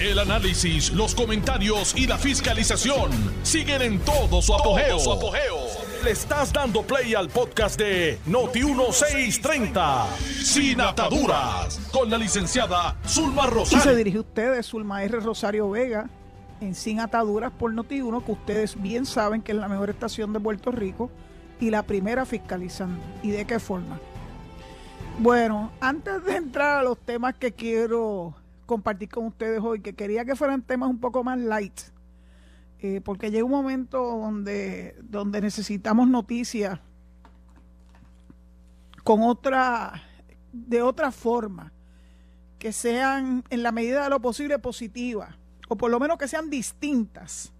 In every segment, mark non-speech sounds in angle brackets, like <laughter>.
El análisis, los comentarios y la fiscalización siguen en todo su apogeo. Le estás dando play al podcast de Noti1630, Sin Ataduras, con la licenciada Zulma Y se Rosario. dirige a ustedes, Zulma R. Rosario Vega, en Sin Ataduras por Noti1, que ustedes bien saben que es la mejor estación de Puerto Rico y la primera fiscalizando. ¿Y de qué forma? Bueno, antes de entrar a los temas que quiero compartir con ustedes hoy, que quería que fueran temas un poco más light, eh, porque llega un momento donde, donde necesitamos noticias con otra, de otra forma, que sean en la medida de lo posible positivas, o por lo menos que sean distintas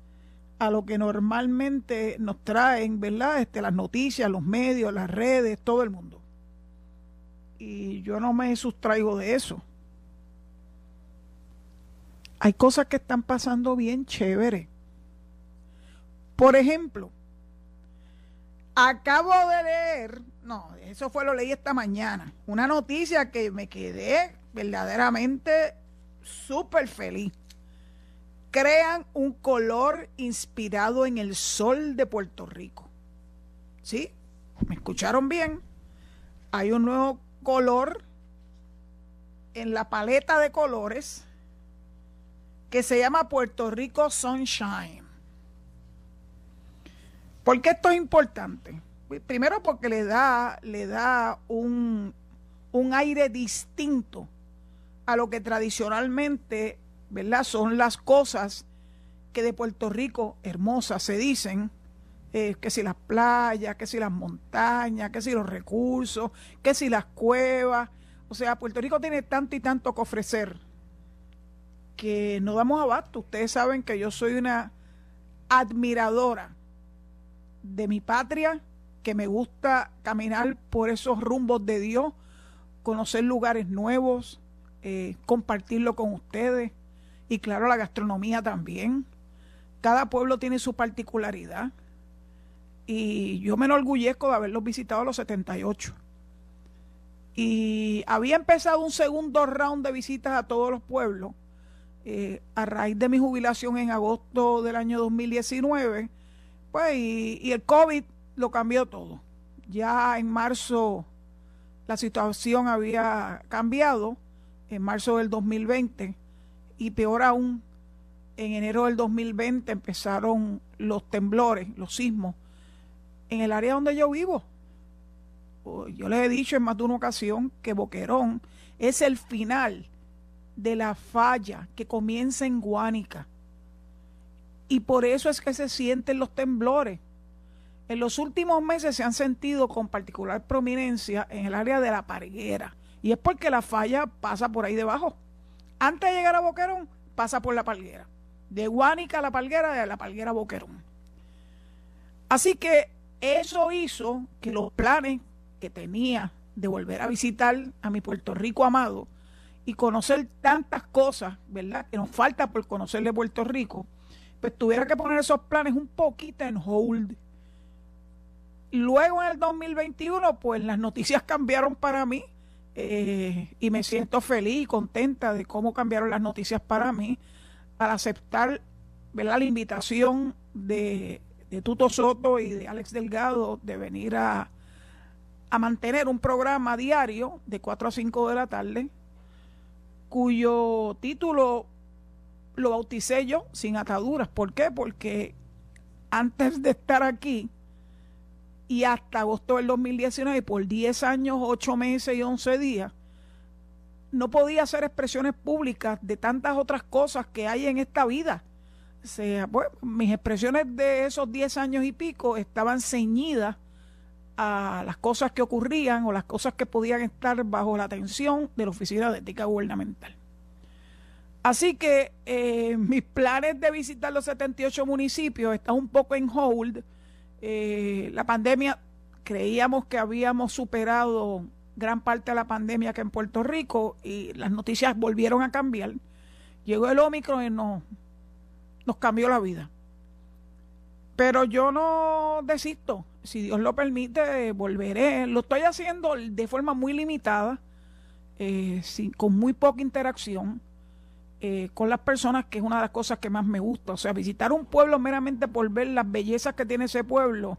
a lo que normalmente nos traen, ¿verdad? Este, las noticias, los medios, las redes, todo el mundo. Y yo no me sustraigo de eso. Hay cosas que están pasando bien chévere. Por ejemplo, acabo de leer, no, eso fue lo leí esta mañana, una noticia que me quedé verdaderamente súper feliz. Crean un color inspirado en el sol de Puerto Rico. ¿Sí? ¿Me escucharon bien? Hay un nuevo color en la paleta de colores que se llama Puerto Rico Sunshine. ¿Por qué esto es importante? Primero porque le da, le da un, un aire distinto a lo que tradicionalmente, ¿verdad? Son las cosas que de Puerto Rico hermosas se dicen, eh, que si las playas, que si las montañas, que si los recursos, que si las cuevas. O sea, Puerto Rico tiene tanto y tanto que ofrecer que no damos abasto. Ustedes saben que yo soy una admiradora de mi patria, que me gusta caminar por esos rumbos de Dios, conocer lugares nuevos, eh, compartirlo con ustedes y claro, la gastronomía también. Cada pueblo tiene su particularidad y yo me enorgullezco de haberlos visitado a los 78. Y había empezado un segundo round de visitas a todos los pueblos eh, a raíz de mi jubilación en agosto del año 2019, pues y, y el COVID lo cambió todo. Ya en marzo la situación había cambiado, en marzo del 2020, y peor aún, en enero del 2020 empezaron los temblores, los sismos, en el área donde yo vivo. Oh, Yo les he dicho en más de una ocasión que Boquerón es el final de la falla que comienza en Guánica. Y por eso es que se sienten los temblores. En los últimos meses se han sentido con particular prominencia en el área de la Parguera. Y es porque la falla pasa por ahí debajo. Antes de llegar a Boquerón, pasa por la Palguera. De Guánica a la Palguera, de la Palguera a Boquerón. Así que eso hizo que los planes que tenía de volver a visitar a mi Puerto Rico amado y conocer tantas cosas, ¿verdad? Que nos falta por conocer de Puerto Rico, pues tuviera que poner esos planes un poquito en hold. Luego en el 2021, pues las noticias cambiaron para mí eh, y me siento feliz y contenta de cómo cambiaron las noticias para mí al aceptar ¿verdad? la invitación de, de Tuto Soto y de Alex Delgado de venir a, a mantener un programa diario de 4 a 5 de la tarde, cuyo título lo bauticé yo sin ataduras. ¿Por qué? Porque antes de estar aquí y hasta agosto del 2019, por 10 años, 8 meses y 11 días, no podía hacer expresiones públicas de tantas otras cosas que hay en esta vida. O sea, pues, mis expresiones de esos 10 años y pico estaban ceñidas a las cosas que ocurrían o las cosas que podían estar bajo la atención de la Oficina de Ética Gubernamental. Así que eh, mis planes de visitar los 78 municipios están un poco en hold. Eh, la pandemia, creíamos que habíamos superado gran parte de la pandemia que en Puerto Rico y las noticias volvieron a cambiar. Llegó el Omicron y nos, nos cambió la vida. Pero yo no desisto. Si Dios lo permite, volveré. Lo estoy haciendo de forma muy limitada, eh, sin, con muy poca interacción. eh, con las personas, que es una de las cosas que más me gusta. O sea, visitar un pueblo meramente por ver las bellezas que tiene ese pueblo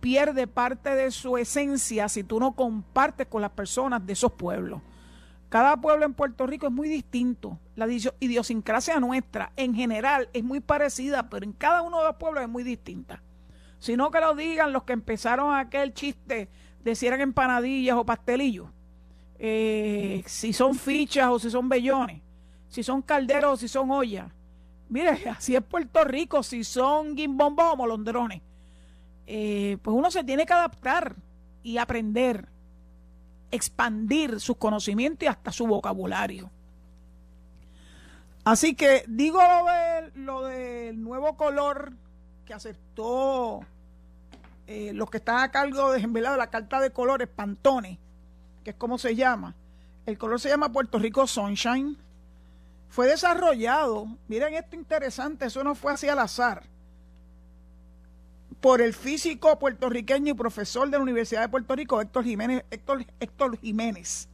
pierde parte de su esencia si tú no compartes con las personas de esos pueblos. Cada pueblo en Puerto Rico es muy distinto. La idiosincrasia nuestra en general es muy parecida, pero en cada uno de los pueblos es muy distinta. Sino que lo digan los que empezaron aquel chiste de si eran empanadillas o pastelillos, eh, si son fichas o si son bellones, si son calderos o si son ollas. Mire, <laughs> así es Puerto Rico, si son guimbombos o molondrones. Eh, pues uno se tiene que adaptar y aprender expandir sus conocimientos y hasta su vocabulario. Así que digo lo, del nuevo color que aceptó eh, los que están a cargo de, de la carta de colores, Pantone, que es como se llama. El color se llama Puerto Rico Sunshine. Fue desarrollado, miren esto interesante, eso no fue así al azar por el físico puertorriqueño y profesor de la Universidad de Puerto Rico, Héctor Jiménez, Héctor, Héctor Jiménez,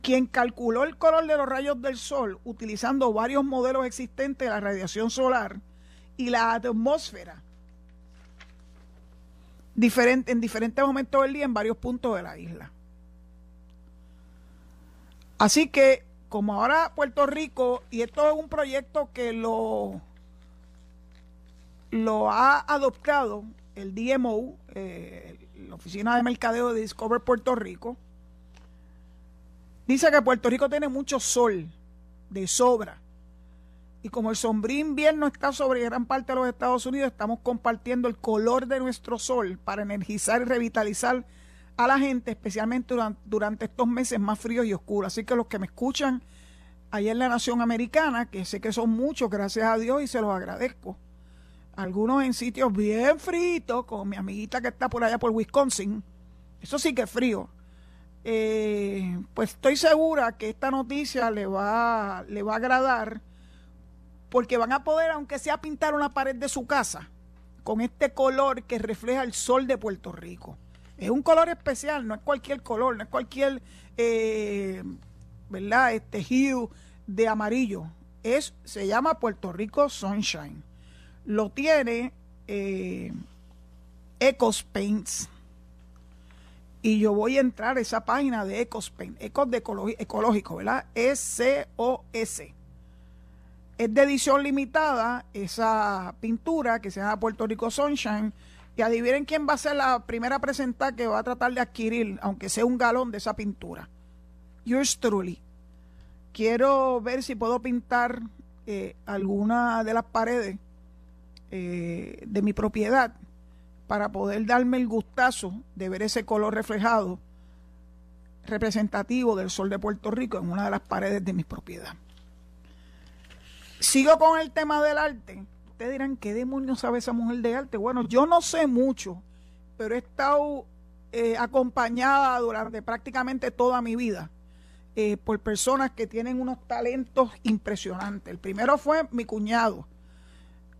quien calculó el color de los rayos del sol utilizando varios modelos existentes de la radiación solar y la atmósfera diferente, en diferentes momentos del día en varios puntos de la isla. Así que, como ahora Puerto Rico, y esto es un proyecto que lo lo ha adoptado el DMO, eh, la Oficina de Mercadeo de Discover Puerto Rico. Dice que Puerto Rico tiene mucho sol de sobra. Y como el sombrío invierno está sobre gran parte de los Estados Unidos, estamos compartiendo el color de nuestro sol para energizar y revitalizar a la gente, especialmente durante, estos meses más fríos y oscuros. Así que los que me escuchan allá en la nación americana, que sé que son muchos, gracias a Dios, y se los agradezco algunos en sitios bien fritos, con mi amiguita que está por allá por Wisconsin. Eso sí que es frío. Eh, pues estoy segura que esta noticia le va, le va a agradar porque van a poder, aunque sea pintar una pared de su casa con este color que refleja el sol de Puerto Rico. Es un color especial, no es cualquier color, no es cualquier, eh, ¿verdad? Este hue de amarillo. Es, se llama Puerto Rico Sunshine lo tiene eh, Ecos Paints. Y yo voy a entrar a esa página de Ecos Paint, Ecos de ecológico, ¿verdad? S-O-S. Es de edición limitada esa pintura que se llama Puerto Rico Sunshine. Y adivinen quién va a ser la primera presentar que va a tratar de adquirir, aunque sea un galón de esa pintura. Yours truly. Quiero ver si puedo pintar eh, alguna de las paredes eh, de mi propiedad para poder darme el gustazo de ver ese color reflejado representativo del sol de Puerto Rico en una de las paredes de mi propiedad. Sigo con el tema del arte. Ustedes dirán, ¿qué demonios sabe esa mujer de arte? Bueno, yo no sé mucho, pero he estado eh, acompañada durante prácticamente toda mi vida eh, por personas que tienen unos talentos impresionantes. El primero fue mi cuñado,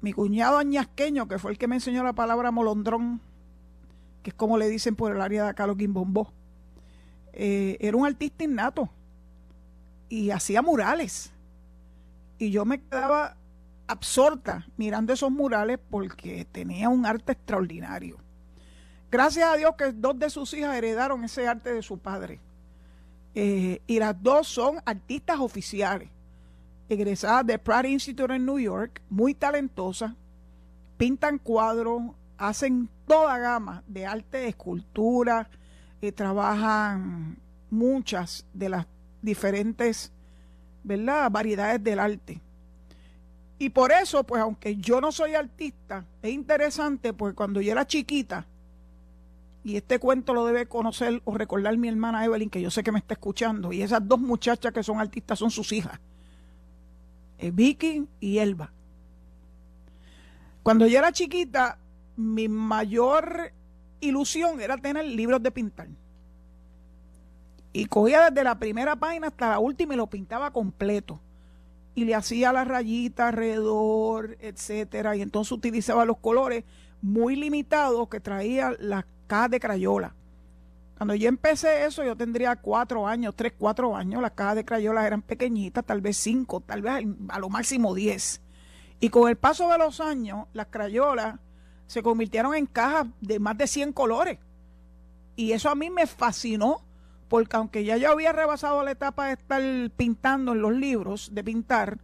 mi cuñado añasqueño, que fue el que me enseñó la palabra molondrón, que es como le dicen por el área de acá los guimbombó, eh, era un artista innato y hacía murales. Y yo me quedaba absorta mirando esos murales porque tenía un arte extraordinario. Gracias a Dios que dos de sus hijas heredaron ese arte de su padre. Eh, y las dos son artistas oficiales egresada de Pratt Institute en New York, muy talentosa, pintan cuadros, hacen toda gama de arte, escultura, eh, trabajan muchas de las diferentes ¿verdad? variedades del arte. Y por eso, pues aunque yo no soy artista, es interesante porque cuando yo era chiquita, y este cuento lo debe conocer o recordar mi hermana Evelyn, que yo sé que me está escuchando, y esas dos muchachas que son artistas son sus hijas. Eh, Vicky y Elba. Cuando yo era chiquita, mi mayor ilusión era tener libros de pintar. Y cogía desde la primera página hasta la última y lo pintaba completo. Y le hacía las rayitas alrededor, etcétera. Y entonces utilizaba los colores muy limitados que traía las cajas de crayola. Cuando yo empecé eso, yo tendría cuatro años, tres, cuatro años. Las cajas de crayolas eran pequeñitas, tal vez cinco, tal vez a lo máximo diez. Y con el paso de los años, las crayolas se convirtieron en cajas de más de 100 colores. Y eso a mí me fascinó, porque aunque ya yo había rebasado la etapa de estar pintando en los libros, de pintar,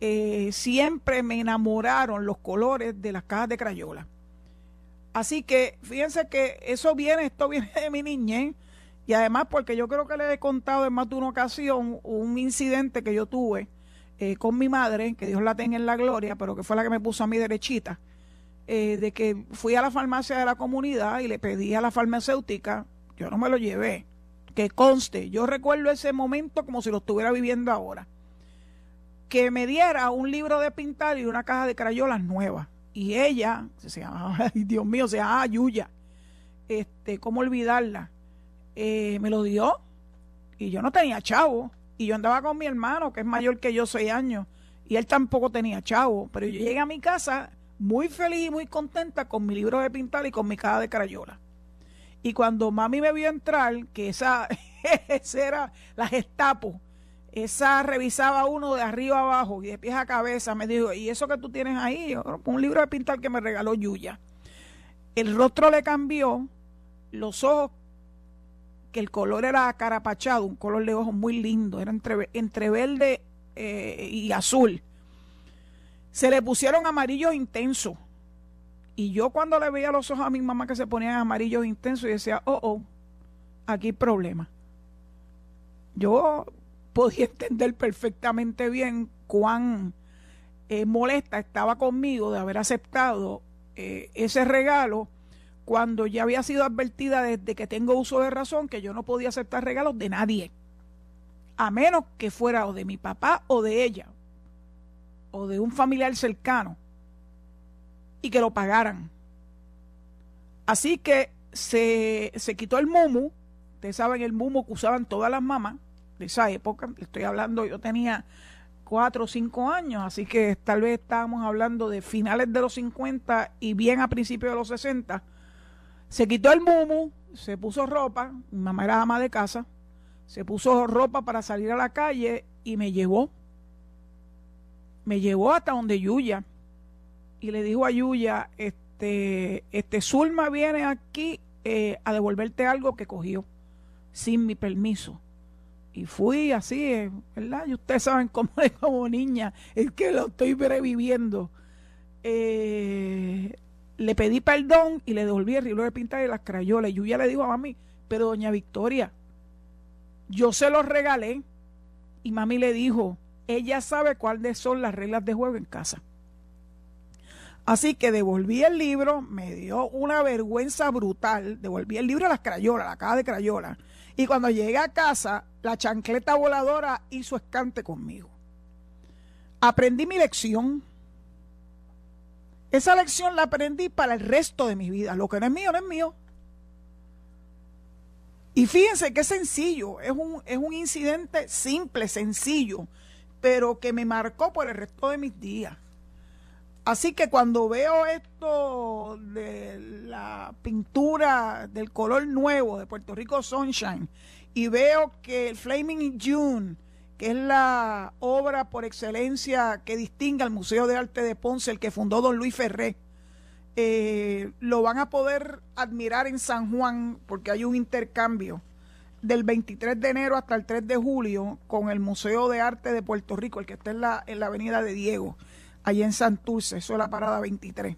eh, siempre me enamoraron los colores de las cajas de crayola. Así que fíjense que eso viene, esto <laughs> viene de mi niñez. Y además porque yo creo que le he contado en más de una ocasión un incidente que yo tuve eh, con mi madre, que Dios la tenga en la gloria, pero que fue la que me puso a mí derechita, eh, de que fui a la farmacia de la comunidad y le pedí a la farmacéutica, yo no me lo llevé, que conste, yo recuerdo ese momento como si lo estuviera viviendo ahora, que me diera un libro de pintar y una caja de crayolas nuevas. Y ella, se llama, <laughs> ay, Dios mío, se llama Yuya. Este, ¿cómo olvidarla? Eh, me lo dio y yo no tenía chavo. Y yo andaba con mi hermano, que es mayor que yo, seis años, y él tampoco tenía chavo. Pero yo llegué a mi casa muy feliz y muy contenta con mi libro de pintar y con mi caja de crayola. Y cuando mami me vio entrar, que esa, <laughs> esa era la gestapo, esa revisaba uno de arriba abajo y de pies a cabeza. Me dijo, ¿y eso que tú tienes ahí? Un libro de pintar que me regaló Yuya. El rostro le cambió, los ojos, que el color era acarapachado, un color de ojos muy lindo, era entre, entre verde eh, y azul. Se le pusieron amarillos intensos. Y yo cuando le veía los ojos a mi mamá que se ponían amarillos intensos, y decía, oh, oh, aquí hay problema. Yo podía <laughs> entender perfectamente bien cuán eh, molesta estaba conmigo de haber aceptado eh, ese regalo cuando ya había sido advertida desde que tengo uso de razón que yo no podía aceptar regalos de nadie, a menos que fuera o de mi papá o de ella, o de un familiar cercano, y que lo pagaran. Así que se, se quitó el mumu, ustedes saben el mumu que usaban todas las mamás, de esa época, estoy hablando, yo tenía cuatro o cinco años, así que tal vez estábamos hablando de finales de los 50 y bien a principios de los 60. Se quitó el mumu, se puso ropa, mi mamá era ama de casa, se puso ropa para salir a la calle y me llevó. Me llevó hasta donde Yuya. Y le dijo a Yuya, este, este Zulma viene aquí eh, a devolverte algo que cogió sin mi permiso y fui así, eh, ¿verdad? Y ustedes saben cómo <laughs> es como niña, es que lo estoy reviviendo. Eh, le pedí perdón y le devolví el libro de pintar y las crayolas. Y yo ya le digo a mami, pero doña Victoria, yo se los regalé. Y mami le dijo, ella sabe cuáles son las reglas de juego en casa. Así que devolví el libro, me dio una vergüenza brutal. Devolví el libro a las crayolas, la caja de crayolas. Y cuando llegué a casa, la chancleta voladora hizo escante conmigo. Aprendí mi lección. Esa lección la aprendí para el resto de mi vida. Lo que no es mío, no es mío. Y fíjense qué sencillo. Es un, es un incidente simple, sencillo, pero que me marcó por el resto de mis días. Así que cuando veo esto de la pintura del color nuevo de Puerto Rico Sunshine y veo que el Flaming June, que es la obra por excelencia que distingue al Museo de Arte de Ponce, el que fundó don Luis Ferré, eh, lo van a poder admirar en San Juan porque hay un intercambio del 23 de enero hasta el 3 de julio con el Museo de Arte de Puerto Rico, el que está en la, en la Avenida de Diego allí en Santurce, eso es la parada 23.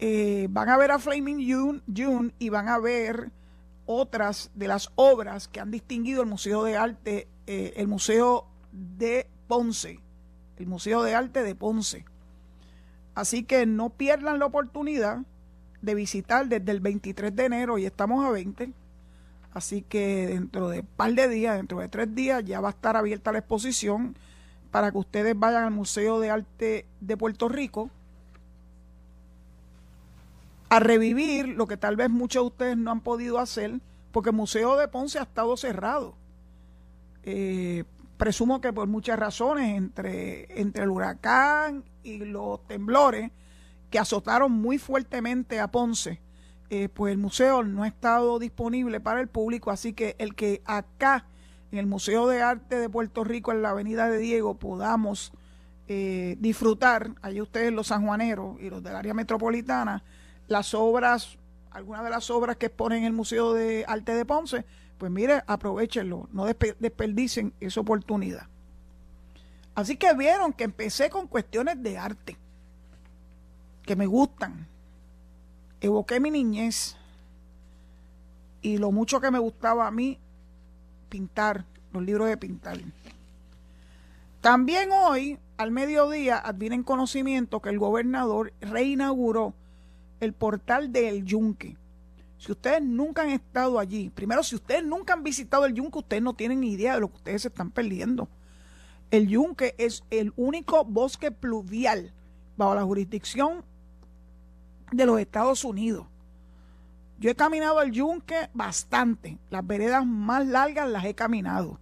Eh, van a ver a Flaming June, y van a ver otras de las obras que han distinguido el Museo de Arte, eh, el Museo de Ponce, el Museo de Arte de Ponce. Así que no pierdan la oportunidad de visitar desde el 23 de enero y estamos a 20. Así que dentro de un par de días, dentro de tres días, ya va a estar abierta la exposición para que ustedes vayan al Museo de Arte de Puerto Rico a revivir lo que tal vez muchos de ustedes no han podido hacer, porque el Museo de Ponce ha estado cerrado. Eh, presumo que por muchas razones, entre, entre el huracán y los temblores que azotaron muy fuertemente a Ponce, eh, pues el museo no ha estado disponible para el público, así que el que acá en el Museo de Arte de Puerto Rico, en la Avenida de Diego, podamos eh, disfrutar, allí ustedes los sanjuaneros y los del área metropolitana, las obras, algunas de las obras que exponen en el Museo de Arte de Ponce, pues mire, aprovechenlo, no desperdicen esa oportunidad. Así que vieron que empecé con cuestiones de arte, que me gustan, evoqué mi niñez y lo mucho que me gustaba a mí pintar, los libros de pintar. También hoy, al mediodía, advienen conocimiento que el gobernador reinauguró el portal del Yunque. Si ustedes nunca han estado allí, primero, si ustedes nunca han visitado el Yunque, ustedes no tienen idea de lo que ustedes se están perdiendo. El Yunque es el único bosque pluvial bajo la jurisdicción de los Estados Unidos. Yo he caminado al yunque bastante. Las veredas más largas las he caminado.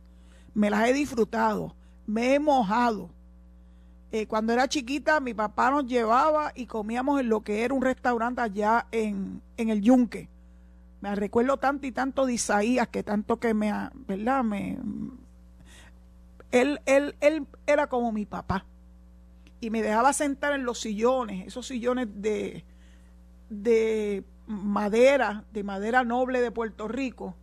Me las he disfrutado. Me he mojado. Eh, cuando era chiquita, mi papá nos llevaba y comíamos en lo que era un restaurante allá en, en el yunque. Me recuerdo tanto y tanto de Isaías que tanto que me, ¿verdad? Me, él, él, él era como mi papá. Y me dejaba sentar en los sillones, esos sillones de, de madera, de madera noble de Puerto Rico.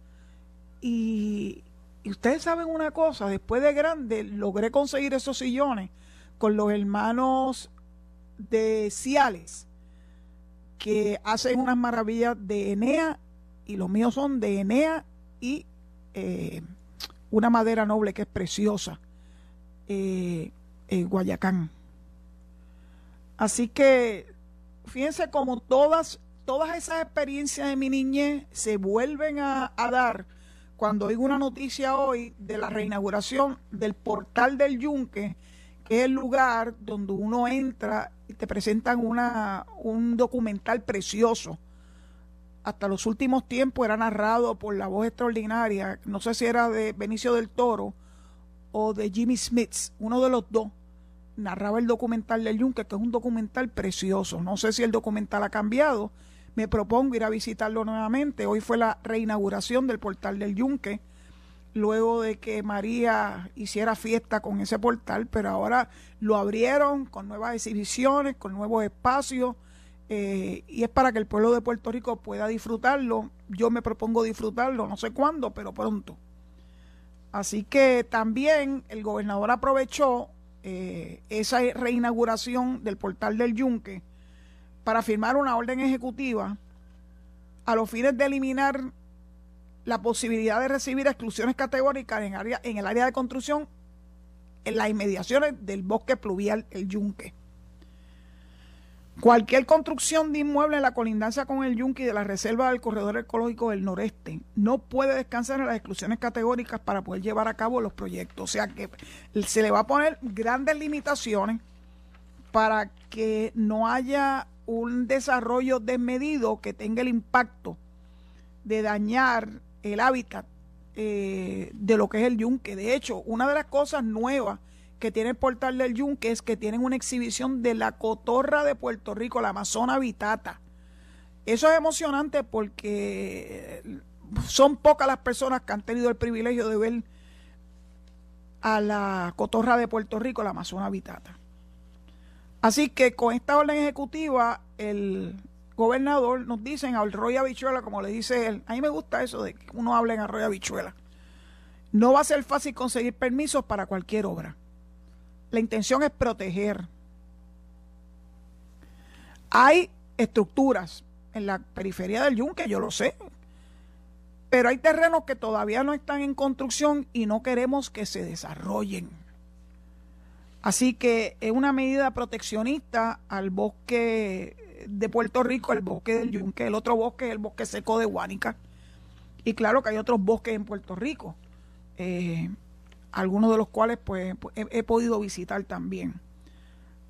Y, ustedes saben una cosa, después de grande logré conseguir esos sillones con los hermanos de Ciales, que hacen unas maravillas de Enea, y los míos son de Enea y eh, una madera noble que es preciosa, eh, Guayacán. Así que fíjense como todas, todas esas experiencias de mi niñez se vuelven a, dar cuando oigo una noticia hoy de la reinauguración del portal del Yunque, que es el lugar donde uno entra y te presentan una, un documental precioso. Hasta los últimos tiempos era narrado por la voz extraordinaria, no sé si era de Benicio del Toro o de Jimmy Smith, uno de los dos narraba el documental del Yunque, que es un documental precioso. No sé si el documental ha cambiado. Me propongo ir a visitarlo nuevamente. Hoy fue la reinauguración del portal del Yunque, luego de que María hiciera fiesta con ese portal, pero ahora lo abrieron con nuevas exhibiciones, con nuevos espacios, eh, y es para que el pueblo de Puerto Rico pueda disfrutarlo. Yo me propongo disfrutarlo, no sé cuándo, pero pronto. Así que también el gobernador aprovechó eh, esa reinauguración del portal del Yunque para firmar una orden ejecutiva a los fines de eliminar la posibilidad de recibir exclusiones categóricas en, área, en el área de construcción en las inmediaciones del bosque pluvial El Yunque. Cualquier construcción de inmueble en la colindancia con el Yunque y de la reserva del corredor ecológico del noreste no puede descansar en las exclusiones categóricas para poder llevar a cabo los proyectos. O sea que se le va a poner grandes limitaciones para que no haya un desarrollo desmedido que tenga el impacto de dañar el hábitat eh, de lo que es el yunque. De hecho, una de las cosas nuevas que tiene el portal del Yunque es que tienen una exhibición de la cotorra de Puerto Rico, la Amazona Vitata. Eso es emocionante porque son pocas las personas que han tenido el privilegio de ver a la cotorra de Puerto Rico, la Amazona Vitata. Así que con esta orden ejecutiva, el gobernador nos dice al rollo habichuela, como le dice él, a mí me gusta eso de que uno hable en arroyo habichuela. No va a ser fácil conseguir permisos para cualquier obra. La intención es proteger. Hay estructuras en la periferia del yunque, yo lo sé, pero hay terrenos que todavía no están en construcción y no queremos que se desarrollen. Así que es una medida proteccionista al bosque de Puerto Rico, el bosque del Yunque, el otro bosque es el bosque seco de Huánica. Y claro que hay otros bosques en Puerto Rico. Eh, algunos de los cuales pues, pues he, podido visitar también.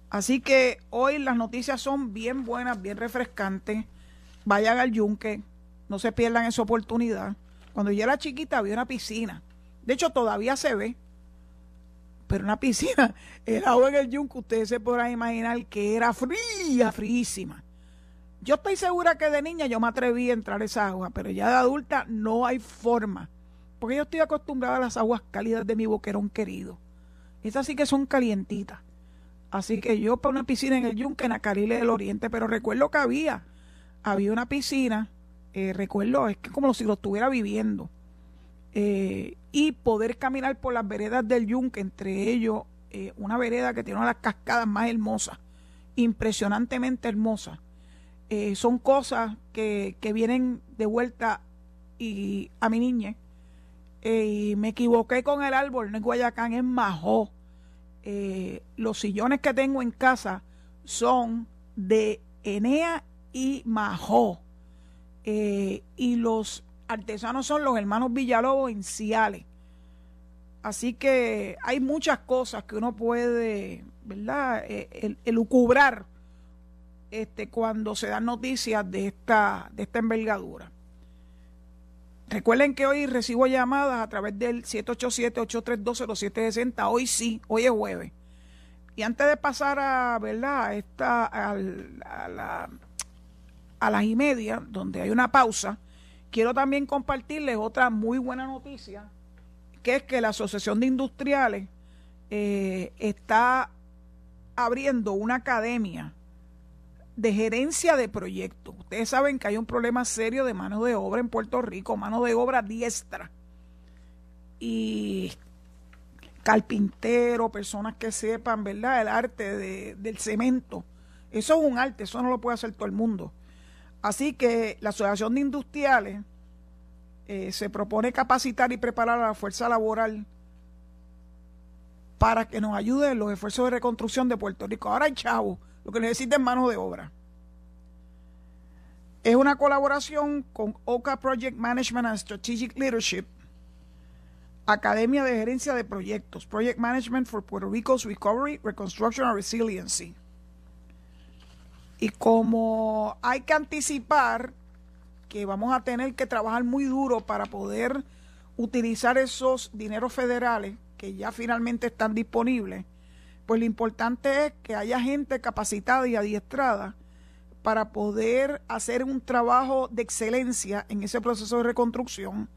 Así que hoy las noticias son bien buenas, bien refrescantes. Vayan al yunque, no se pierdan esa oportunidad. Cuando yo era chiquita había una piscina. De hecho, todavía se ve. Pero una piscina, <laughs> el agua en el yunque, ustedes se podrán imaginar que era fría, fríísima. Yo estoy segura que de niña yo me atreví a entrar a esa agua, pero ya de adulta no hay forma. Porque yo estoy acostumbrada a las aguas cálidas de mi boquerón querido. Estas sí que son calientitas. Así que yo para una piscina en el Yunque, en Acarile del Oriente, pero recuerdo que había, había una piscina, eh, recuerdo, es que como si lo estuviera viviendo. Eh, y poder caminar por las veredas del Yunque, entre ellos eh, una vereda que tiene una de las cascadas más hermosas, impresionantemente hermosas. son cosas que, que, vienen de vuelta y a mi niña. y me equivoqué con el árbol, no es Guayacán, es Majó eh, los sillones que tengo en casa son de Enea y Majó. Eh, y los artesanos son los hermanos Villalobos en Ciales. Así que hay muchas cosas que uno puede, ¿verdad?, eh, elucubrar este, cuando se dan noticias de esta, de esta envergadura. Recuerden que hoy recibo llamadas a través del 787-832-0760. Hoy sí, hoy es jueves. Y antes de pasar a, ¿verdad? Esta, a, la, a las y media, donde hay una pausa, quiero también compartirles otra muy buena noticia, que es que la Asociación de Industriales eh, está abriendo una academia de gerencia de proyectos. Ustedes saben que hay un problema serio de mano de obra en Puerto Rico, mano de obra diestra. Y carpintero, personas que sepan, ¿verdad? El arte de, del cemento. Eso es un arte, eso no lo puede hacer todo el mundo. Así que la Asociación de Industriales eh, se propone capacitar y preparar a la fuerza laboral para que nos ayude en los esfuerzos de reconstrucción de Puerto Rico. Ahora hay chavos lo que necesita es mano de obra. Es una colaboración con OCA Project Management and Strategic Leadership, Academia de Gerencia de Proyectos, Project Management for Puerto Rico's Recovery, Reconstruction and Resiliency. Y como hay que anticipar que vamos a tener que trabajar muy duro para poder utilizar esos dineros federales que ya finalmente están disponibles, pues lo importante es que haya gente capacitada y adiestrada para poder hacer un trabajo de excelencia en ese proceso de reconstrucción.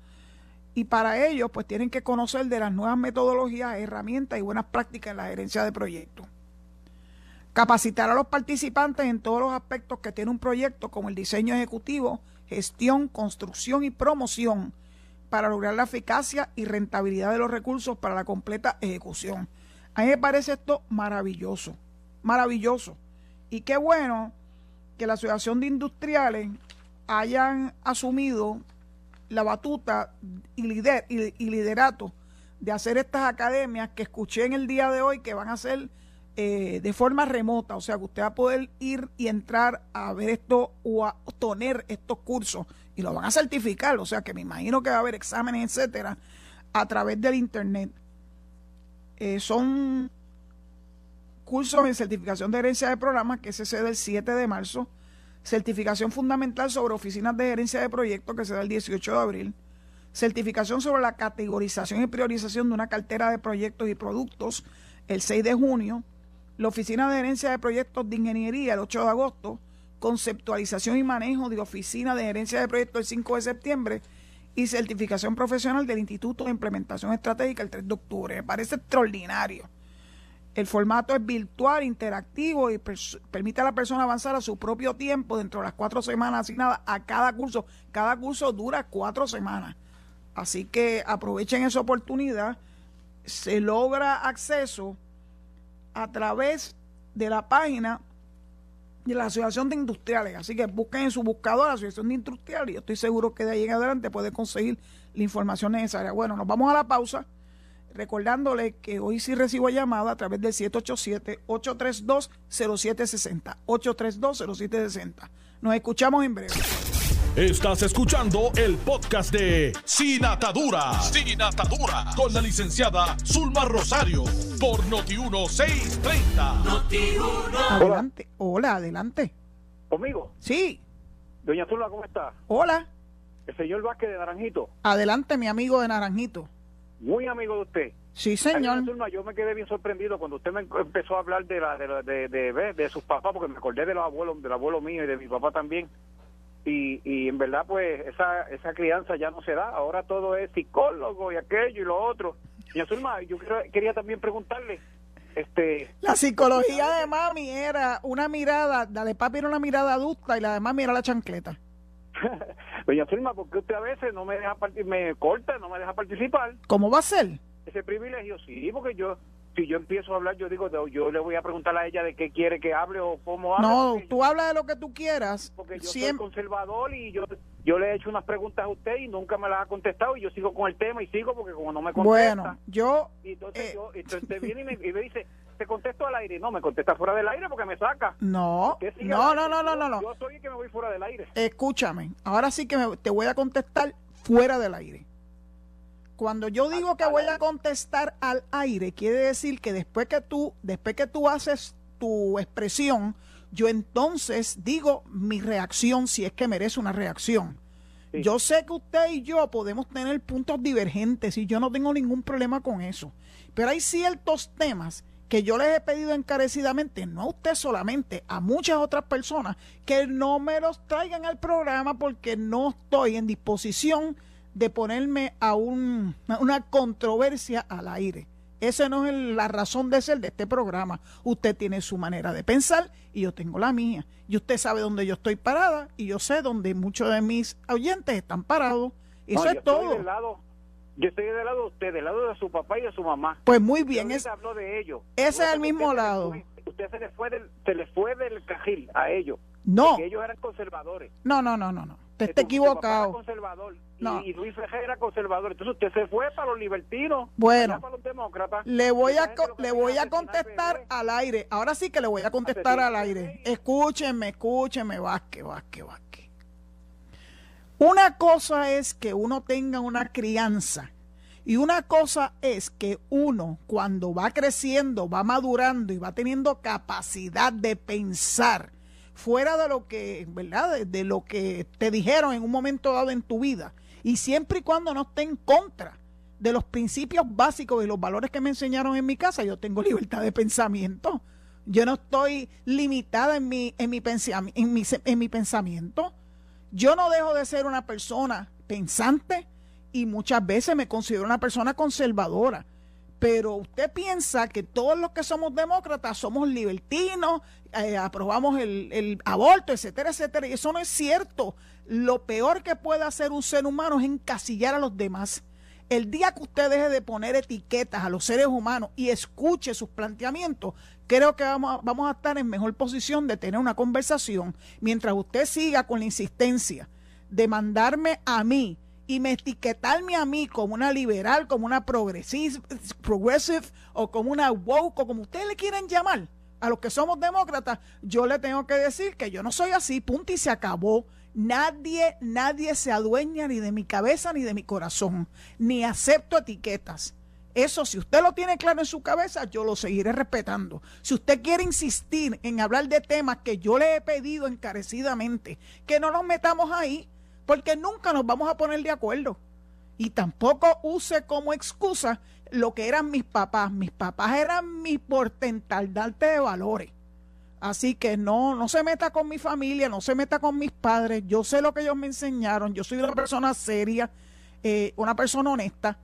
Y para ello, pues tienen que conocer de las nuevas metodologías, herramientas y buenas prácticas en la gerencia de proyectos. Capacitar a los participantes en todos los aspectos que tiene un proyecto, como el diseño ejecutivo, gestión, construcción y promoción, para lograr la eficacia y rentabilidad de los recursos para la completa ejecución. A mí me parece esto maravilloso, maravilloso. Y qué bueno que la Asociación de Industriales hayan asumido la batuta y, lider, y, liderato de hacer estas academias que escuché en el día de hoy que van a ser eh, de forma remota, o sea que usted va a poder ir y entrar a ver esto o a tener estos cursos y lo van a certificar, o sea que me imagino que va a haber exámenes, etcétera, a través del internet. Eh, son cursos en certificación de herencia de programas que se da el 7 de marzo, certificación fundamental sobre oficinas de gerencia de proyectos que se da el 18 de abril, certificación sobre la categorización y priorización de una cartera de proyectos y productos el 6 de junio, la oficina de gerencia de proyectos de ingeniería el 8 de agosto, conceptualización y manejo de oficina de gerencia de proyectos el 5 de septiembre y certificación profesional del Instituto de Implementación Estratégica el 3 de octubre. Me parece extraordinario. El formato es virtual, interactivo y permite a la persona avanzar a su propio tiempo dentro de las cuatro semanas asignadas a cada curso. Cada curso dura cuatro semanas. Así que aprovechen esa oportunidad. Se logra acceso a través de la página de la Asociación de Industriales. Así que busquen en su buscador la Asociación de Industriales y yo estoy seguro que de ahí en adelante puede conseguir la información necesaria. Bueno, nos vamos a la pausa recordándole que hoy sí recibo llamada a través del 787-832-0760. 832-0760. Nos escuchamos en breve. Estás escuchando el podcast de Sin Atadura. Sin Atadura. Con la licenciada Zulma Rosario. Por Noti1630. Noti adelante. Hola, adelante. ¿Conmigo? Sí. Doña Zulma, ¿cómo está? Hola. El señor Vázquez de Naranjito. Adelante, mi amigo de Naranjito. Muy amigo de usted. Sí, señor. yo me quedé bien sorprendido cuando usted me empezó a hablar de la, de, de, de, de, sus papás, porque me acordé de los abuelos, del abuelo mío y de mi papá también. Y, y en verdad, pues, esa, esa crianza ya no se da. Ahora todo es psicólogo y aquello y lo otro. Señor Zulma, yo quería también preguntarle, este, la psicología de mami era una mirada, la de papi era una mirada adulta y la de mami era la chancleta. <laughs> Doña Zulma, porque usted a veces no me deja me corta, no me deja participar? ¿Cómo va a ser? Ese privilegio, sí, porque yo si yo empiezo a hablar, yo digo, yo le voy a preguntar a ella de qué quiere que hable o cómo hable. No, tú hablas de lo que tú quieras. Porque yo soy conservador y yo yo le he hecho unas preguntas a usted y nunca me las ha contestado y yo sigo con el tema y sigo porque como no me contesta. Bueno, yo... Y entonces, eh, yo, entonces <laughs> viene y me, y me, dice, te contesto al aire. No, me contesta fuera del aire porque me saca. No, no, no, no, no, no, Yo soy el que me voy fuera del aire. Escúchame, ahora sí que te voy a contestar fuera del aire. Cuando yo digo que voy a contestar al aire, quiere decir que después que tú, después que tú haces tu expresión, yo entonces digo mi reacción si es que merece una reacción. Yo sé que usted y yo podemos tener puntos divergentes y yo no tengo ningún problema con eso. Pero hay ciertos temas que yo les he pedido encarecidamente, no a usted solamente, a muchas otras personas, que no me los traigan al programa porque no estoy en disposición de ponerme a, un, una controversia al aire. Esa no es la razón de ser de este programa. Usted tiene su manera de pensar y yo tengo la mía. Y usted sabe dónde yo estoy parada y yo sé dónde muchos de mis oyentes están parados. Eso es todo. lado, yo estoy del lado de usted, del lado de su papá y de su mamá. Pues muy bien. es, habló de ellos. Ese es el mismo lado. usted se le, fue del, se le fue del cajil a ellos. No. Porque ellos eran conservadores. No, no, no, no. no. Usted está equivocado. conservador y, Luis Ferrer era conservador. Entonces usted se fue para los libertinos, bueno, para los demócratas. Le voy a, le voy a contestar al aire. Ahora sí que le voy a contestar al aire. Escúchenme, escúchenme, Vázquez, Vázquez, Vázquez. Una cosa es que uno tenga una crianza y una cosa es que uno cuando va creciendo, va madurando y va teniendo capacidad de pensar fuera de lo que, ¿verdad? De, lo que te dijeron en un momento dado en tu vida. Y siempre y cuando no esté en contra de los principios básicos y los valores que me enseñaron en mi casa, yo tengo libertad de pensamiento. Yo no estoy limitada en mi, en mi, en mi, en mi pensamiento. Yo no dejo de ser una persona pensante y muchas veces me considero una persona conservadora pero usted piensa que todos los que somos demócratas somos libertinos, eh, aprobamos el, aborto, etcétera, etcétera. Y eso no es cierto. Lo peor que puede hacer un ser humano es encasillar a los demás. El día que usted deje de poner etiquetas a los seres humanos y escuche sus planteamientos, creo que vamos a estar en mejor posición de tener una conversación. Mientras usted siga con la insistencia de mandarme a mí y me etiquetarme a mí como una liberal, como una progressive, o como una woke o como ustedes le quieran llamar, a los que somos demócratas, yo le tengo que decir que yo no soy así, punto y se acabó. Nadie, nadie se adueña ni de mi cabeza ni de mi corazón, ni acepto etiquetas. Eso, si usted lo tiene claro en su cabeza, yo lo seguiré respetando. Si usted quiere insistir en hablar de temas que yo le he pedido encarecidamente, que no nos metamos ahí, porque nunca nos vamos a poner de acuerdo. Y tampoco use como excusa lo que eran mis papás. Mis papás eran mi portentaldarte de valores. Así que no, no se meta con mi familia, no se meta con mis padres. Yo sé lo que ellos me enseñaron. Yo soy una persona seria, eh, una persona honesta.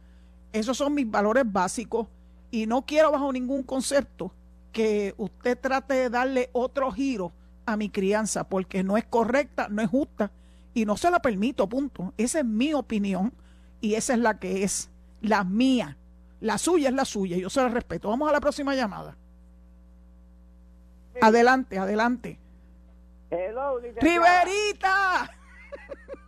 Esos son mis valores básicos. Y no quiero bajo ningún concepto que usted trate de darle otro giro a mi crianza, porque no es correcta, no es justa y no se la permito, punto. Esa es mi opinión y esa es la que es la mía. La suya es la suya, yo se la respeto. Vamos a la próxima llamada. Adelante, adelante. Hello, Riverita.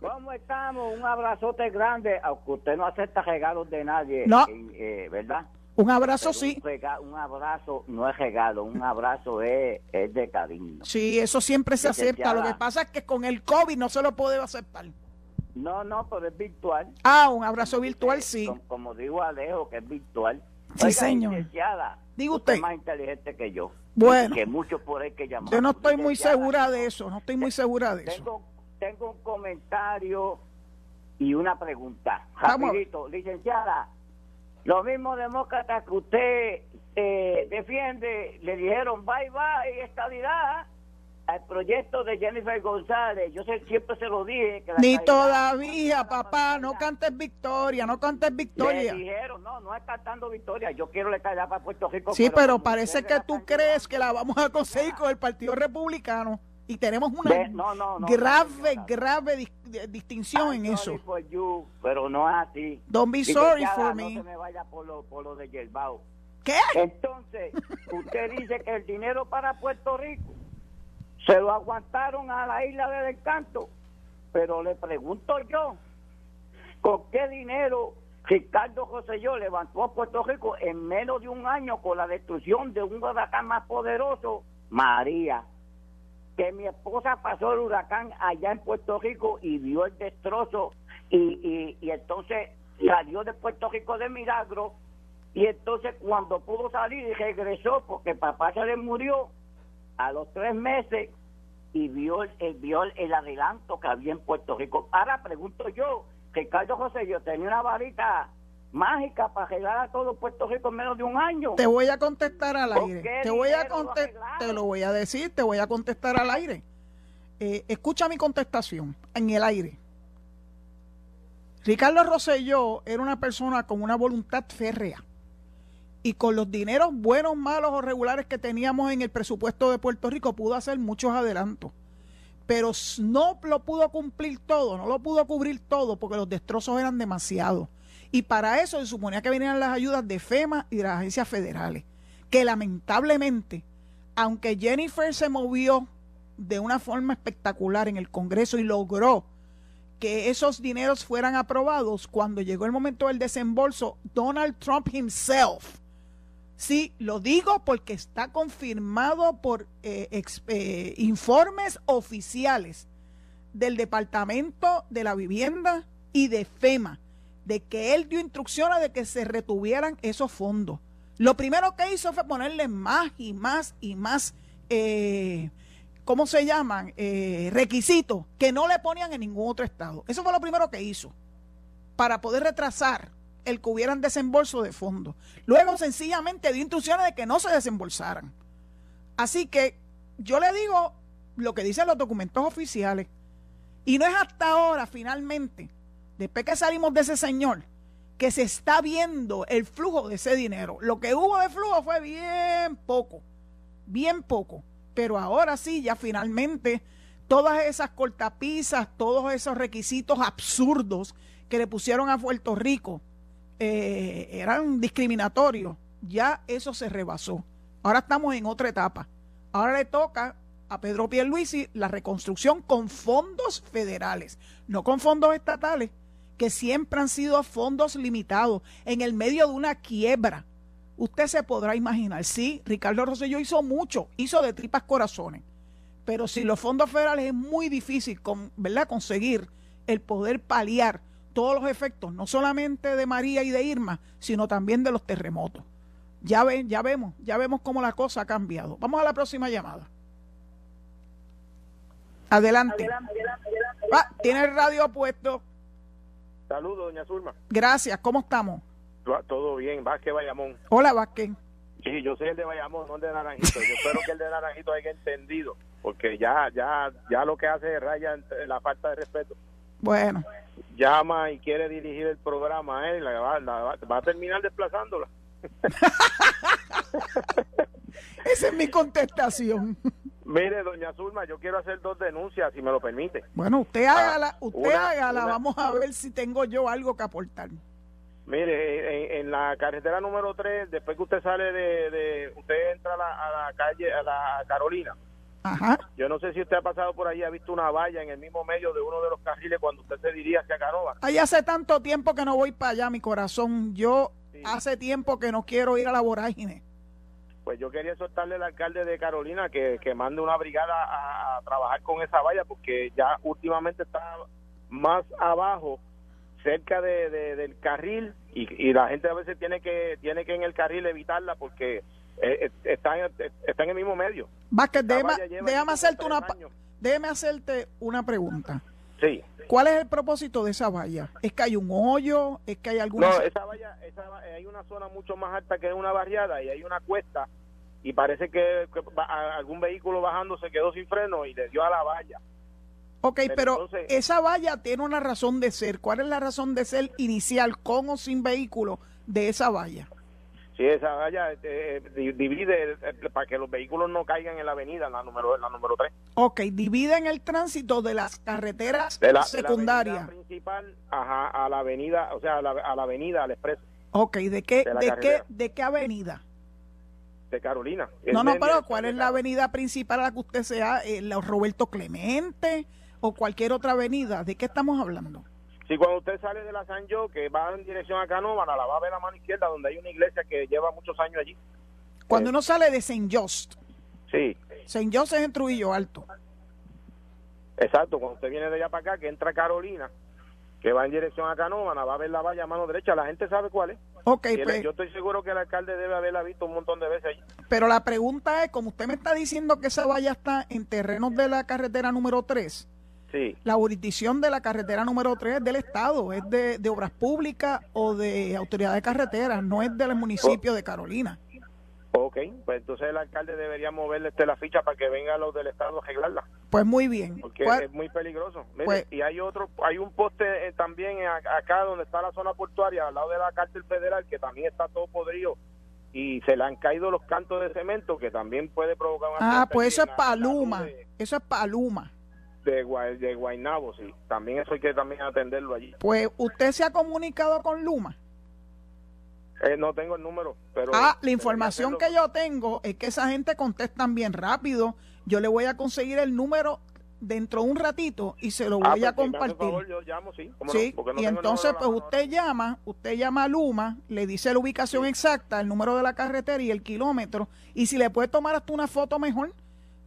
¿Cómo estamos? Un abrazote grande, aunque usted no acepta regalos de nadie, no. Eh, ¿verdad? Un abrazo sí. Un, abrazo no es regalo, un abrazo es, de cariño. Sí, eso siempre se acepta. Lo que pasa es que con el COVID no se lo puede aceptar. No, no, pero es virtual. Ah, un abrazo virtual sí. Como, digo Alejo, que es virtual. Sí, señor. Diga usted. más inteligente que yo. Bueno. Que muchos por ahí que llamamos. Yo no estoy muy segura de eso, no estoy muy segura de eso. Tengo un comentario y una pregunta. Rapidito, licenciada Los mismos demócratas que usted eh, defiende le dijeron bye bye estabilidad al proyecto de Jennifer González. Yo sé, siempre se lo dije. Que la Ni todavía, papá, no cantes victoria, no cantes Le victoria. dijeron, no, no es cantando victoria. Yo quiero le caer para Puerto Rico. Sí, pero como parece que la tú crees que la vamos a conseguir con el Partido Republicano y tenemos una no, no, no, grave, grave dis- de- distinción en I'm eso. sorry for you, pero no es así. Don't be sorry for no me. se me vaya por lo, por lo de Yerbao. ¿Qué? Entonces, usted dice que el dinero para Puerto Rico se lo aguantaron a la isla del encanto, pero le pregunto yo, ¿con qué dinero Ricardo Rosselló levantó a Puerto Rico en menos de un año con la destrucción de un huracán más poderoso, María? Que mi esposa pasó el huracán allá en Puerto Rico y vio el destrozo y, y, entonces salió de Puerto Rico de milagro y entonces cuando pudo salir regresó porque papá se le murió a los tres meses y vio el, el- vio el, el adelanto que había en Puerto Rico. Ahora pregunto yo, Ricardo José, yo tenía una varita mágica para arreglar a todo Puerto Rico en menos de un año. Te voy a contestar al ¿Con aire. Te voy a contestar, te lo voy a decir, te voy a contestar al aire. Eh, escucha mi contestación en el aire. Ricardo Rosselló era una persona con una voluntad férrea y con los dineros buenos, malos o regulares que teníamos en el presupuesto de Puerto Rico pudo hacer muchos adelantos. Pero no lo pudo cumplir todo, no lo pudo cubrir todo porque los destrozos eran demasiados. Y para eso se suponía que venían las ayudas de FEMA y de las agencias federales. Que lamentablemente, aunque Jennifer se movió de una forma espectacular en el Congreso y logró que esos dineros fueran aprobados, cuando llegó el momento del desembolso, Donald Trump himself, sí, lo digo porque está confirmado por eh, eh, informes oficiales del Departamento de la Vivienda y de FEMA, de que él dio instrucciones de que se retuvieran esos fondos. Lo primero que hizo fue ponerle más y más y más, eh, ¿cómo se llaman? Eh, requisitos que no le ponían en ningún otro estado. Eso fue lo primero que hizo para poder retrasar el que hubieran desembolso de fondos. Luego sencillamente dio instrucciones de que no se desembolsaran. Así que yo le digo lo que dicen los documentos oficiales. Y no es hasta ahora, finalmente, después que salimos de ese señor, que se está viendo el flujo de ese dinero. Lo que hubo de flujo fue bien poco, bien poco. Pero ahora sí, ya finalmente, todas esas cortapisas, todos esos requisitos absurdos que le pusieron a Puerto Rico, eh, eran discriminatorios. Ya eso se rebasó. Ahora estamos en otra etapa. Ahora le toca a Pedro Pierluisi la reconstrucción con fondos federales, no con fondos estatales, que siempre han sido fondos limitados en el medio de una quiebra. Usted se podrá imaginar, sí, Ricardo Rosselló hizo mucho, hizo de tripas corazones, pero si los fondos federales es muy difícil con, ¿verdad? conseguir el poder paliar todos los efectos, no solamente de María y de Irma, sino también de los terremotos. Ya ven, ya vemos, ya vemos cómo la cosa ha cambiado. Vamos a la próxima llamada. Adelante. Ah, tiene el radio puesto. Saludos, doña Zulma. Gracias. ¿Cómo estamos? Todo bien, Vázquez Bayamón. Hola, Vázquez. Sí, yo soy el de Bayamón, no el de Naranjito. Yo espero que el de Naranjito haya entendido, porque ya ya ya lo que hace es raya la falta de respeto. Bueno, Llama y quiere dirigir el programa, él la va, la va- va a terminar desplazándola. <laughs> esa es mi contestación. Mire, doña Zulma, yo quiero hacer dos denuncias, si me lo permite. Bueno, usted hágala, usted una- hágala. una- Vamos a ver si tengo yo algo que aportar. Mire, en, en la carretera número 3, después que usted sale de, de usted entra a la, a la calle, a la Carolina, Ajá. Yo no sé si usted ha pasado por ahí, ha visto una valla en el mismo medio de uno de los carriles cuando usted se dirige hacia Canova. Ahí hace tanto tiempo que no voy para allá, mi corazón. Yo Sí. hace tiempo que no quiero ir a la vorágine. Pues yo quería soltarle al alcalde de Carolina que, que mande una brigada a, a trabajar con esa valla porque ya últimamente está más abajo, cerca de, de- del carril y, y la gente a veces tiene que tiene que en el carril evitarla porque eh, eh, está, en, está en el mismo medio. Vázquez, déjame, déjame hacerte una, años. déjame hacerte una pregunta. Sí. ¿Cuál es el propósito de esa valla? ¿Es que hay un hoyo? ¿Es que hay alguna... No, esa valla, esa, va- hay una zona mucho más alta que es una barriada y hay una cuesta y parece que, algún vehículo bajando se quedó sin freno y le dio a la valla. Ok, Pero pero entonces- esa valla tiene una razón de ser. ¿Cuál es la razón de ser inicial, con o sin vehículo, de esa valla? Sí, esa valla eh, eh, di- divide eh, para que los vehículos no caigan en la avenida, en la número, la número 3. Ok, dividen el tránsito de las carreteras De la, de la secundarias. principal ajá, a la avenida, o sea, a la, a la avenida, al expreso Ok, ¿de qué, de qué, de qué avenida? de Carolina. No, no, pero ¿cuál es la avenida principal a la que usted sea? Eh, ¿la Roberto Clemente o cualquier otra avenida? ¿De qué estamos hablando? Sí, cuando usted sale de la San Jo, que va en dirección a Canóvana, la va a ver a la mano izquierda, donde hay una iglesia que lleva muchos años allí. Cuando Eh, uno sale de St. Just, Sí, St. Just es en Trujillo Alto. exacto. Cuando usted viene de allá para acá, que entra Carolina, que va en dirección a Canóvana, va a ver la valla a mano derecha. La gente sabe cuál es. Ok, Y el- pues, yo estoy seguro que el alcalde debe haberla visto un montón de veces allí. pero la pregunta es, como usted me está diciendo que esa valla está en terrenos de la carretera número 3, Sí. la jurisdicción de la carretera número 3 es del Estado, es de, de Obras Públicas o de Autoridad de Carreteras, no es del municipio de Carolina. Ok, pues entonces el alcalde debería moverle este, la ficha para que vengan los del Estado a arreglarla. Pues muy bien. porque ¿Cuál- es muy peligroso. Mire, Pues- y hay otro, hay un poste eh, también acá donde está la zona portuaria, al lado de la cárcel federal, que también está todo podrido y se le han caído los cantos de cemento, que también puede provocar un Ah, pues eso es Paluma, de, eso es Paluma. De, de Guaynabo, sí. También eso hay que también atenderlo allí. Pues usted se ha comunicado con Luma. Eh, no tengo el número, pero... Ah, la información que yo tengo es que esa gente contestan bien rápido. Yo le voy a conseguir el número dentro de un ratito y se lo Ah, voy a pues, compartir. favor, yo llamo, sí. Sí, no, porque no y entonces pues usted llama, usted llama a Luma, le dice la ubicación exacta, el número de la carretera y el kilómetro, y si le puede tomar hasta una foto mejor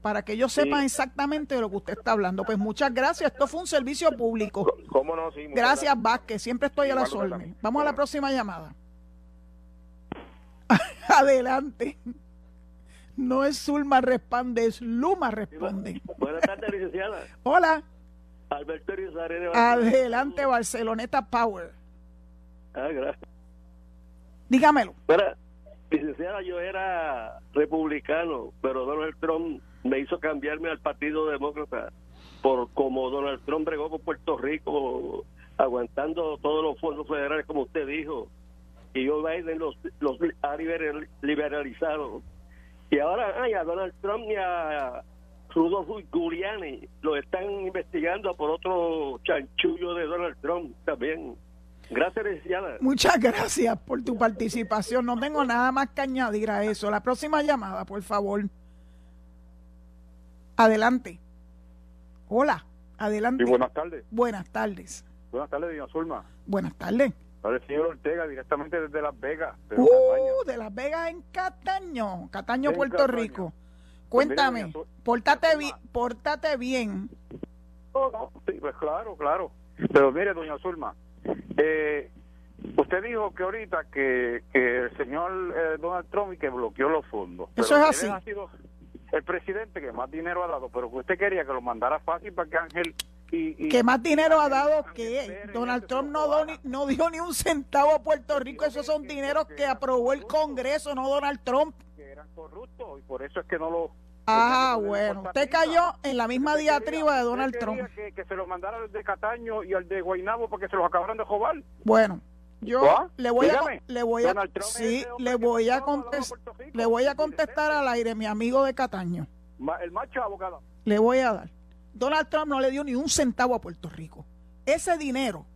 para que ellos Sí. sepan exactamente de lo que usted está hablando. Pues muchas gracias, esto fue un servicio público. ahora. ¿Cómo no? Sí, muchas Gracias, Vázquez, siempre estoy a las usted órdenes. Vamos a la próxima llamada. <laughs> Adelante. No es Zulma responde, es Luma responde. Buenas tardes, licenciada. Hola, Alberto Irizarry de adelante Barceloneta Power. Ah, gracias. Dígamelo. Mira, licenciada, yo era republicano, pero Donald Trump me hizo cambiarme al Partido Demócrata por como Donald Trump bregó con Puerto Rico, aguantando todos los fondos federales, como usted dijo, y Joe Biden los, los ha liberal- liberalizado. Y ahora, ay, a Donald Trump y a Rudolph Giuliani lo están investigando por otro chanchullo de Donald Trump también. Gracias, licenciada. Muchas gracias por tu participación. No tengo nada más que añadir a eso. La próxima llamada, por favor. Adelante. Hola, adelante. Sí, buenas tardes. Buenas tardes. Buenas tardes, doña Zulma. Buenas tardes. Ahora el señor Ortega, directamente desde Las Vegas. de Uh, de Las Vegas en Cataño, Cataño, En Puerto Cataño. Rico. Pues Cuéntame, pórtate bien. Sí, pues claro, claro. Pero mire, doña Zulma, eh, usted dijo que ahorita que, que el señor eh, Donald Trump y que bloqueó los fondos. Eso es así. ha sido el presidente que más dinero ha dado, pero que usted quería que lo mandara fácil para que Ángel y... y- ¿Qué más dinero ha dado que Donald Trump no, do dio ni un centavo a Puerto Rico. Esos son que- dineros que que aprobó el. Congreso, no Donald Trump. que eran corruptos y por eso es que no lo... Ah, que bueno. Usted cayó en la misma diatriba de Donald Trump. Que, que se lo mandara al de Cataño y al de Guaynabo porque se los acabaron de jobar. Bueno, yo le voy a le voy a sí, le voy a contestar le voy a contestar al aire, mi amigo de Cataño. Ma- El más chavo cada... Le voy a dar. Donald Trump no le dio ni un centavo a Puerto Rico. Ese dinero,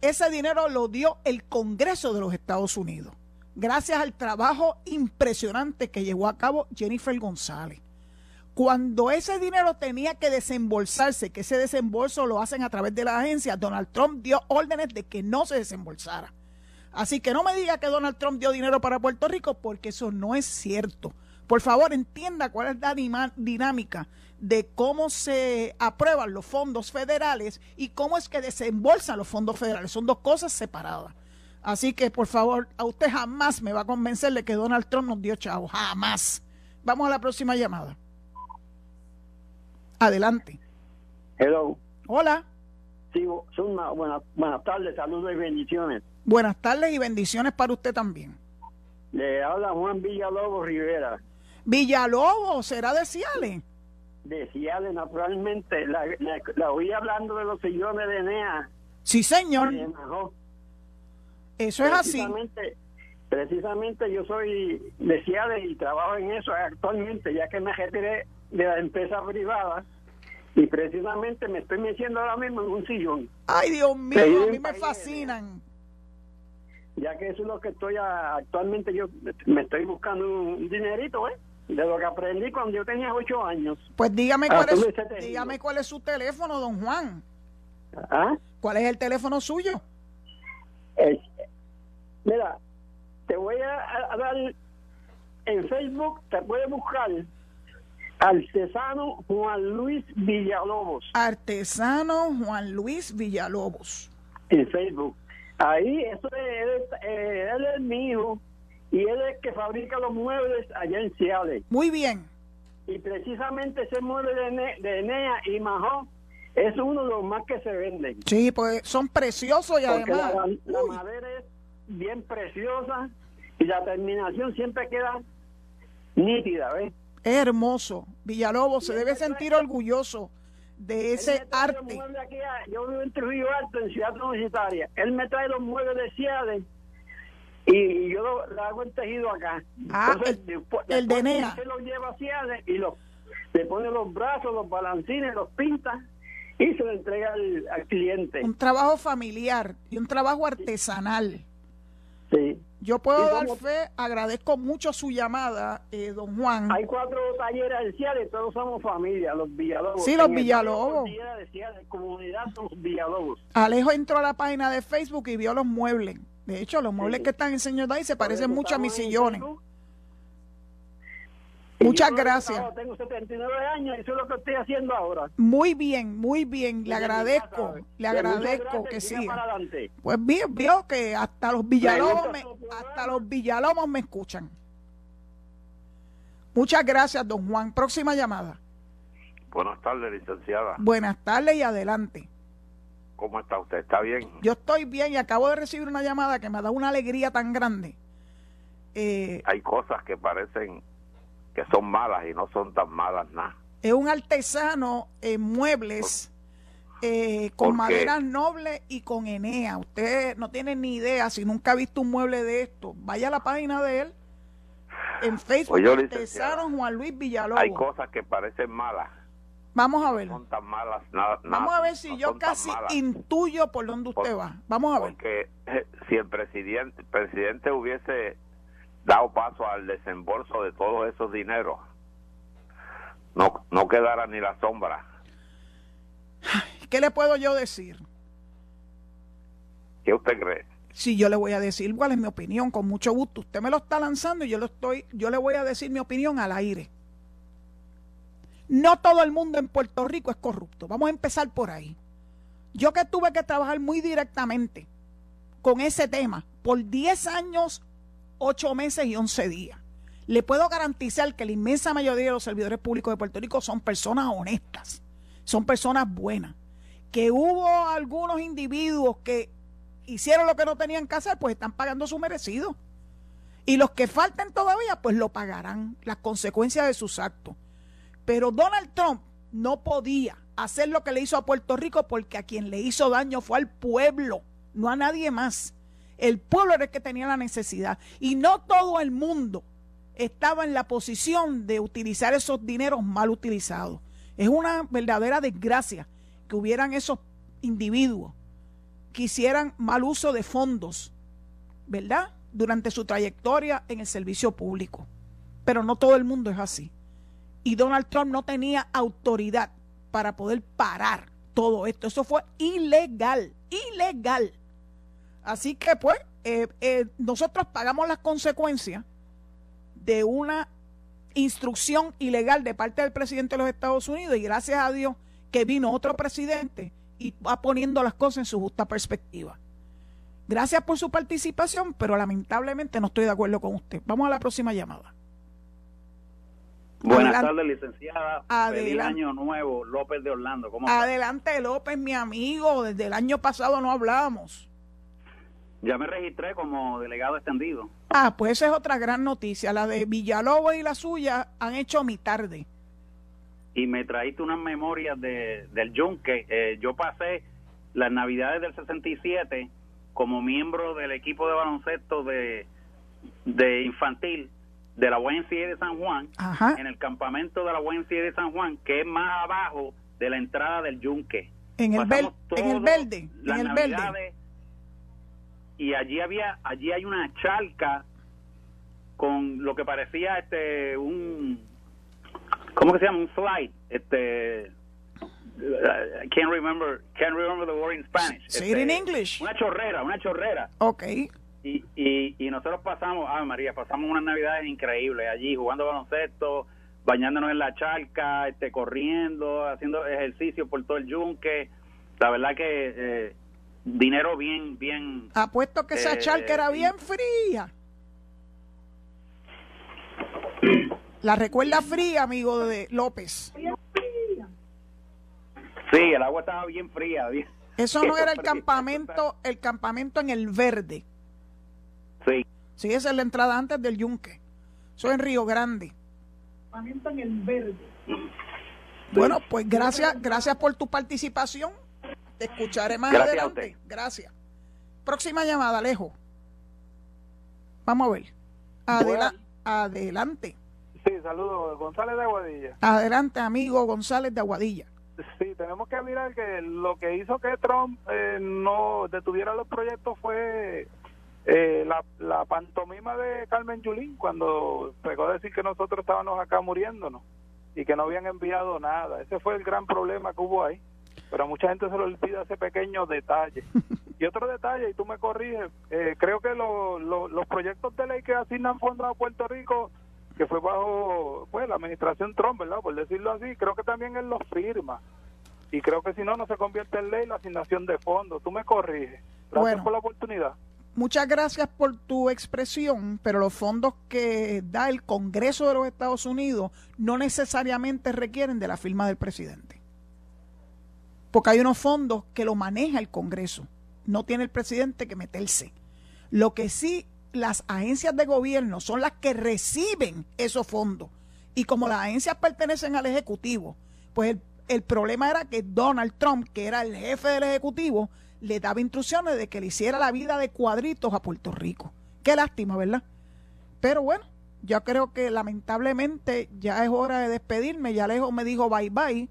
ese dinero lo dio el Congreso de los Estados Unidos, gracias al trabajo impresionante que llevó a cabo Jennifer González. Cuando ese dinero tenía que desembolsarse, que ese desembolso lo hacen a través de la agencia, Donald Trump dio órdenes de que no se desembolsara. Así que no me diga que Donald Trump dio dinero para Puerto Rico, porque eso no es cierto. Por favor, entienda cuál es la dinámica de cómo se aprueban los fondos federales y cómo es que desembolsan los fondos federales. Son dos cosas separadas. Así que, por favor, a usted jamás me va a convencer de que Donald Trump nos dio chavo. Jamás. Vamos a la próxima llamada. Adelante. Hello. Hola. Sí, una, buena, buenas tardes, saludos y bendiciones. Buenas tardes y bendiciones para usted también. Le habla Juan Villalobos Rivera. Villalobos, ¿será de Ciales? De Ciales, naturalmente. La, la, la, oí hablando de los sillones de Enea. Sí, señor. Eso es así. Precisamente yo soy de Ciales y trabajo en eso actualmente, ya que me retiré de la empresa privada y precisamente me estoy metiendo ahora mismo en un sillón. Ay, Dios mío, a mí me fascinan. Ya que eso es lo que estoy actualmente, yo me estoy buscando un dinerito, ¿eh? De lo que aprendí cuando yo tenía ocho años. Pues dígame cuál, es, dígame cuál es su teléfono, don Juan. ¿Ah? ¿Cuál es el teléfono suyo? mira, te voy a, dar en Facebook, te puedes buscar Artesano Juan Luis Villalobos. Artesano Juan Luis Villalobos. En Facebook. Ahí, eso es, eh, él es mi hijo y él es el que fabrica los muebles allá en Ciales. Muy bien. Y precisamente ese mueble de, de Enea y Majón es uno de los más que se venden. Sí, pues son preciosos y además... La, madera es bien preciosa y la terminación siempre queda nítida, ¿ves? Es hermoso. Villalobos se debe sentir orgulloso de ese arte. Aquí, yo vivo en Trujillo Alto, en Ciudad Universitaria. Él me trae los muebles de Ciades y yo lo, hago en tejido acá. Ah, el, el de Nea. Se lo lleva a Ciades y lo, le pone los brazos, los balancines, los pinta y se lo entrega al, cliente. Un trabajo familiar y un trabajo artesanal. Sí. Yo puedo dar fe, agradezco mucho su llamada, eh, don Juan. Hay cuatro talleres de todos somos familia, los Villalobos. Sí, los Villalobos. comunidad los Villalobos. Alejo entró a la página de Facebook y vio los muebles. De hecho, los muebles que están en Señor Day se parecen mucho a mis sillones. Muchas gracias. Tengo 79 años y eso es lo que estoy haciendo ahora. Muy bien, muy bien. Le agradezco, le agradezco que siga. Pues vio, vio que hasta los Villalobos me, hasta los Villalobos me escuchan. Muchas gracias, don Juan. Próxima llamada. Buenas tardes, licenciada. Buenas tardes y adelante. ¿Cómo está usted? ¿Está bien? Yo estoy bien y acabo de recibir una llamada que me da una alegría tan grande. Eh, Hay cosas que parecen que son malas y no son tan malas nada. Es un artesano en muebles eh, con maderas nobles y con Enea. Usted no tiene ni idea, si nunca ha visto un mueble de esto, vaya a la página de él en Facebook, pues artesano Juan Luis Villalobos. Hay cosas que parecen malas. Vamos a ver. No son tan malas, nada, Vamos a ver si yo casi intuyo por dónde usted va. Vamos a ver. Porque eh, si el presidente, el presidente hubiese dado paso al desembolso de todos esos dineros, no, no quedara ni la sombra. ¿Qué le puedo yo decir? ¿Qué usted cree? Si yo le voy a decir cuál es mi opinión, con mucho gusto. Usted me lo está lanzando y yo lo estoy, yo le voy a decir mi opinión al aire. No todo el mundo en Puerto Rico es corrupto. Vamos a empezar por ahí. Yo que tuve que trabajar muy directamente con ese tema por 10 años ocho meses y once días. Le puedo garantizar que la inmensa mayoría de los servidores públicos de Puerto Rico son personas honestas, son personas buenas. Que hubo algunos individuos que hicieron lo que no tenían que hacer, pues están pagando su merecido. Y los que falten todavía, pues lo pagarán, las consecuencias de sus actos. Pero Donald Trump no podía hacer lo que le hizo a Puerto Rico porque a quien le hizo daño fue al pueblo, no a nadie más. El pueblo era el que tenía la necesidad. Y no todo el mundo estaba en la posición de utilizar esos dineros mal utilizados. Es una verdadera desgracia que hubieran esos individuos que hicieran mal uso de fondos, ¿verdad? Durante su trayectoria en el servicio público. Pero no todo el mundo es así. Y Donald Trump no tenía autoridad para poder parar todo esto. Eso fue ilegal, ilegal. Así que pues eh, eh, nosotros pagamos las consecuencias de una instrucción ilegal de parte del presidente de los Estados Unidos y gracias a Dios que vino otro presidente y va poniendo las cosas en su justa perspectiva. Gracias por su participación, pero lamentablemente no estoy de acuerdo con usted. Vamos a la próxima llamada. Buenas tardes, licenciada. Feliz Adelan- año nuevo, López de Orlando. ¿Cómo? Adelante López, mi amigo, desde el año pasado no hablábamos. Ya me registré como delegado extendido. Ah, pues esa es otra gran noticia. La de Villalobos y la suya han hecho mi tarde. Y me traíste unas memorias de, del Yunque. Eh, yo pasé las navidades del 67 como miembro del equipo de baloncesto de, de infantil de la YMCA de San Juan, Ajá. en el campamento de la YMCA de San Juan, que es más abajo de la entrada del Yunque. En el, Pasamos ver- en el verde, las en el verde. Y allí había allí hay una charca con lo que parecía este un ¿cómo que se llama? un slide este I can't remember can't remember the word in Spanish Say Este, it in English. una chorrera una chorrera Ok. y, y, y nosotros pasamos, ah María, pasamos unas navidades increíbles allí, jugando baloncesto, bañándonos en la charca, este, corriendo, haciendo ejercicio por todo el yunque. La verdad que eh, dinero bien, bien... Apuesto que esa Eh, charca era bien fría. La recuerda fría, amigo de López. Sí, el agua estaba bien fría. bien- Eso no era el campamento, el campamento en el verde. Sí. Sí, esa es la entrada antes del Yunque. Eso es en Río Grande. Bueno, pues gracias, gracias por tu participación. Te escucharé más Gracias a adelante. Gracias. Próxima llamada, Alejo. Vamos a ver. Adela- adelante. Sí, saludos. González de Aguadilla. Adelante, amigo González de Aguadilla. Sí, tenemos que mirar que lo que hizo que Trump eh, no detuviera los proyectos fue eh, la, la pantomima de Carmen Yulín cuando pegó a decir que nosotros estábamos acá muriéndonos y que no habían enviado nada. Ese fue el gran problema que hubo ahí. Pero a mucha gente se le olvida ese pequeño detalle. <laughs> Y otro detalle, y tú me corriges, eh, creo que lo- lo- los proyectos de ley que asignan fondos a Puerto Rico, que fue bajo pues, la administración Trump, ¿verdad? Por decirlo así, creo que también él los firma. Y creo que si no, no se convierte en ley la asignación de fondos. Tú me corriges. Gracias Bueno. por la oportunidad. Muchas gracias por tu expresión, pero los fondos que da el Congreso de los Estados Unidos no necesariamente requieren de la firma del presidente. Porque hay unos fondos que lo maneja el Congreso, no tiene el presidente que meterse. Lo que sí, las agencias de gobierno son las que reciben esos fondos. Y como las agencias pertenecen al Ejecutivo, pues el, el problema era que Donald Trump, que era el jefe del Ejecutivo, le daba instrucciones de que le hiciera la vida de cuadritos a Puerto Rico. Qué lástima, ¿verdad? Pero bueno, yo creo que lamentablemente ya es hora de despedirme. Ya Alejo me dijo bye bye.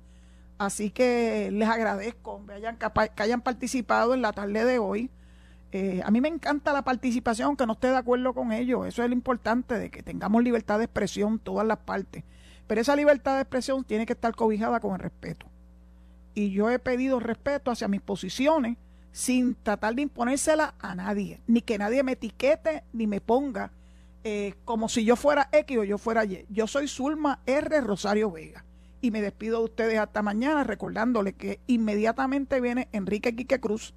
Así que les agradezco que hayan, que participado en la tarde de hoy. Eh, a mí me encanta la participación, aunque no esté de acuerdo con ello. Eso es lo importante, de que tengamos libertad de expresión todas las partes. Pero esa libertad de expresión tiene que estar cobijada con el respeto. Y yo he pedido respeto hacia mis posiciones sin tratar de imponérsela a nadie, ni que nadie me etiquete ni me ponga eh, como si yo fuera X o yo fuera Y. Yo soy Zulma R. Rosario Vega y me despido de ustedes hasta mañana recordándole que inmediatamente viene Enrique Quique Cruz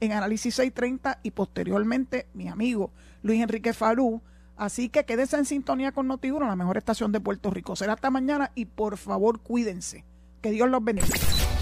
en Análisis 630 y posteriormente mi amigo Luis Enrique Falú. Así que quédense en sintonía con Noti1, la mejor estación de Puerto Rico. Será hasta mañana y por favor cuídense. Que Dios los bendiga.